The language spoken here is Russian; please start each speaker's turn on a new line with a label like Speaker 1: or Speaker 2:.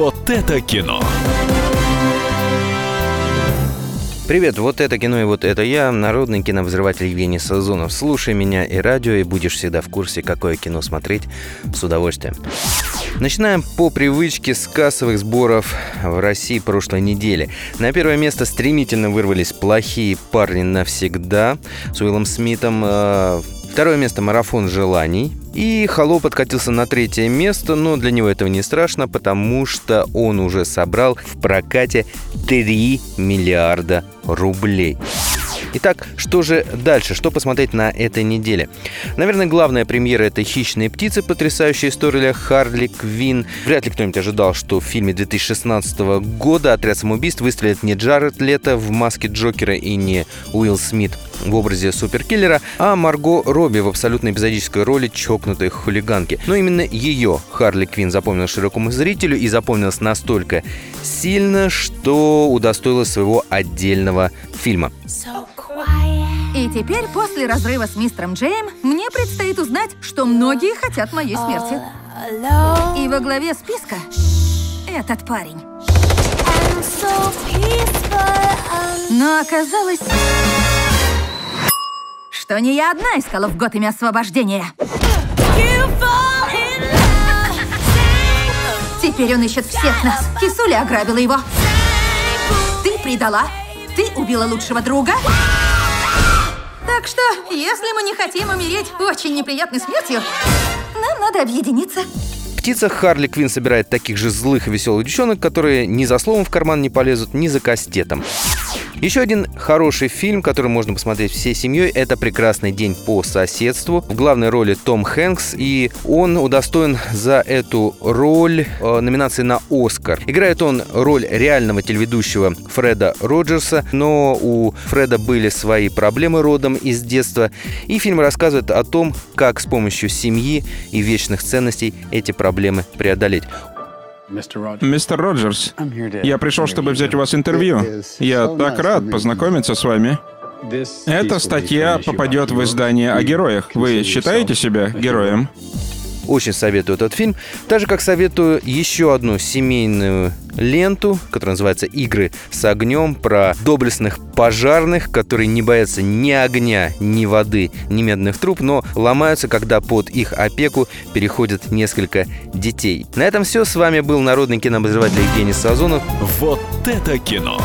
Speaker 1: Вот это кино.
Speaker 2: Привет, вот это кино и вот это я, народный киновзрыватель Евгений Сазонов. Слушай меня и радио, и будешь всегда в курсе, какое кино смотреть с удовольствием. Начинаем по привычке с кассовых сборов в России прошлой недели. На первое место стремительно вырвались «Плохие парни навсегда» с Уиллом Смитом. Второе место «Марафон желаний». И «Холоп» откатился на третье место, но для него этого не страшно, потому что он уже собрал в прокате 3 миллиарда рублей. Итак, что же дальше? Что посмотреть на этой неделе? Наверное, главная премьера — это «Хищные птицы», потрясающая история Харли Квин. Вряд ли кто-нибудь ожидал, что в фильме 2016 года «Отряд самоубийств» выстрелит не Джаред Лето в маске Джокера и не Уилл Смит в образе суперкиллера, а Марго Робби в абсолютно эпизодической роли чокнутой хулиганки. Но именно ее Харли Квин запомнил широкому зрителю и запомнилась настолько сильно, что удостоилась своего отдельного фильма.
Speaker 3: И теперь, после разрыва с мистером Джейм, мне предстоит узнать, что многие хотят моей смерти. И во главе списка этот парень. Но оказалось, что не я одна искала в Готэме освобождения. Теперь он ищет всех нас. Кисуля ограбила его. Ты предала. Ты убила лучшего друга. Так что, если мы не хотим умереть очень неприятной смертью, нам надо объединиться.
Speaker 2: Птица Харли Квин собирает таких же злых и веселых девчонок, которые ни за словом в карман не полезут, ни за кастетом. Еще один хороший фильм, который можно посмотреть всей семьей, это «Прекрасный день по соседству». В главной роли Том Хэнкс, и он удостоен за эту роль э, номинации на «Оскар». Играет он роль реального телеведущего Фреда Роджерса, но у Фреда были свои проблемы родом из детства, и фильм рассказывает о том, как с помощью семьи и вечных ценностей эти проблемы преодолеть.
Speaker 4: Мистер Роджерс, я пришел, чтобы взять у вас интервью. Я так рад познакомиться с вами. Эта статья попадет в издание о героях. Вы считаете себя героем?
Speaker 2: Очень советую этот фильм. Так же, как советую еще одну семейную ленту, которая называется «Игры с огнем», про доблестных пожарных, которые не боятся ни огня, ни воды, ни медных труб, но ломаются, когда под их опеку переходят несколько детей. На этом все. С вами был народный кинообозреватель Евгений Сазонов.
Speaker 1: Вот это кино!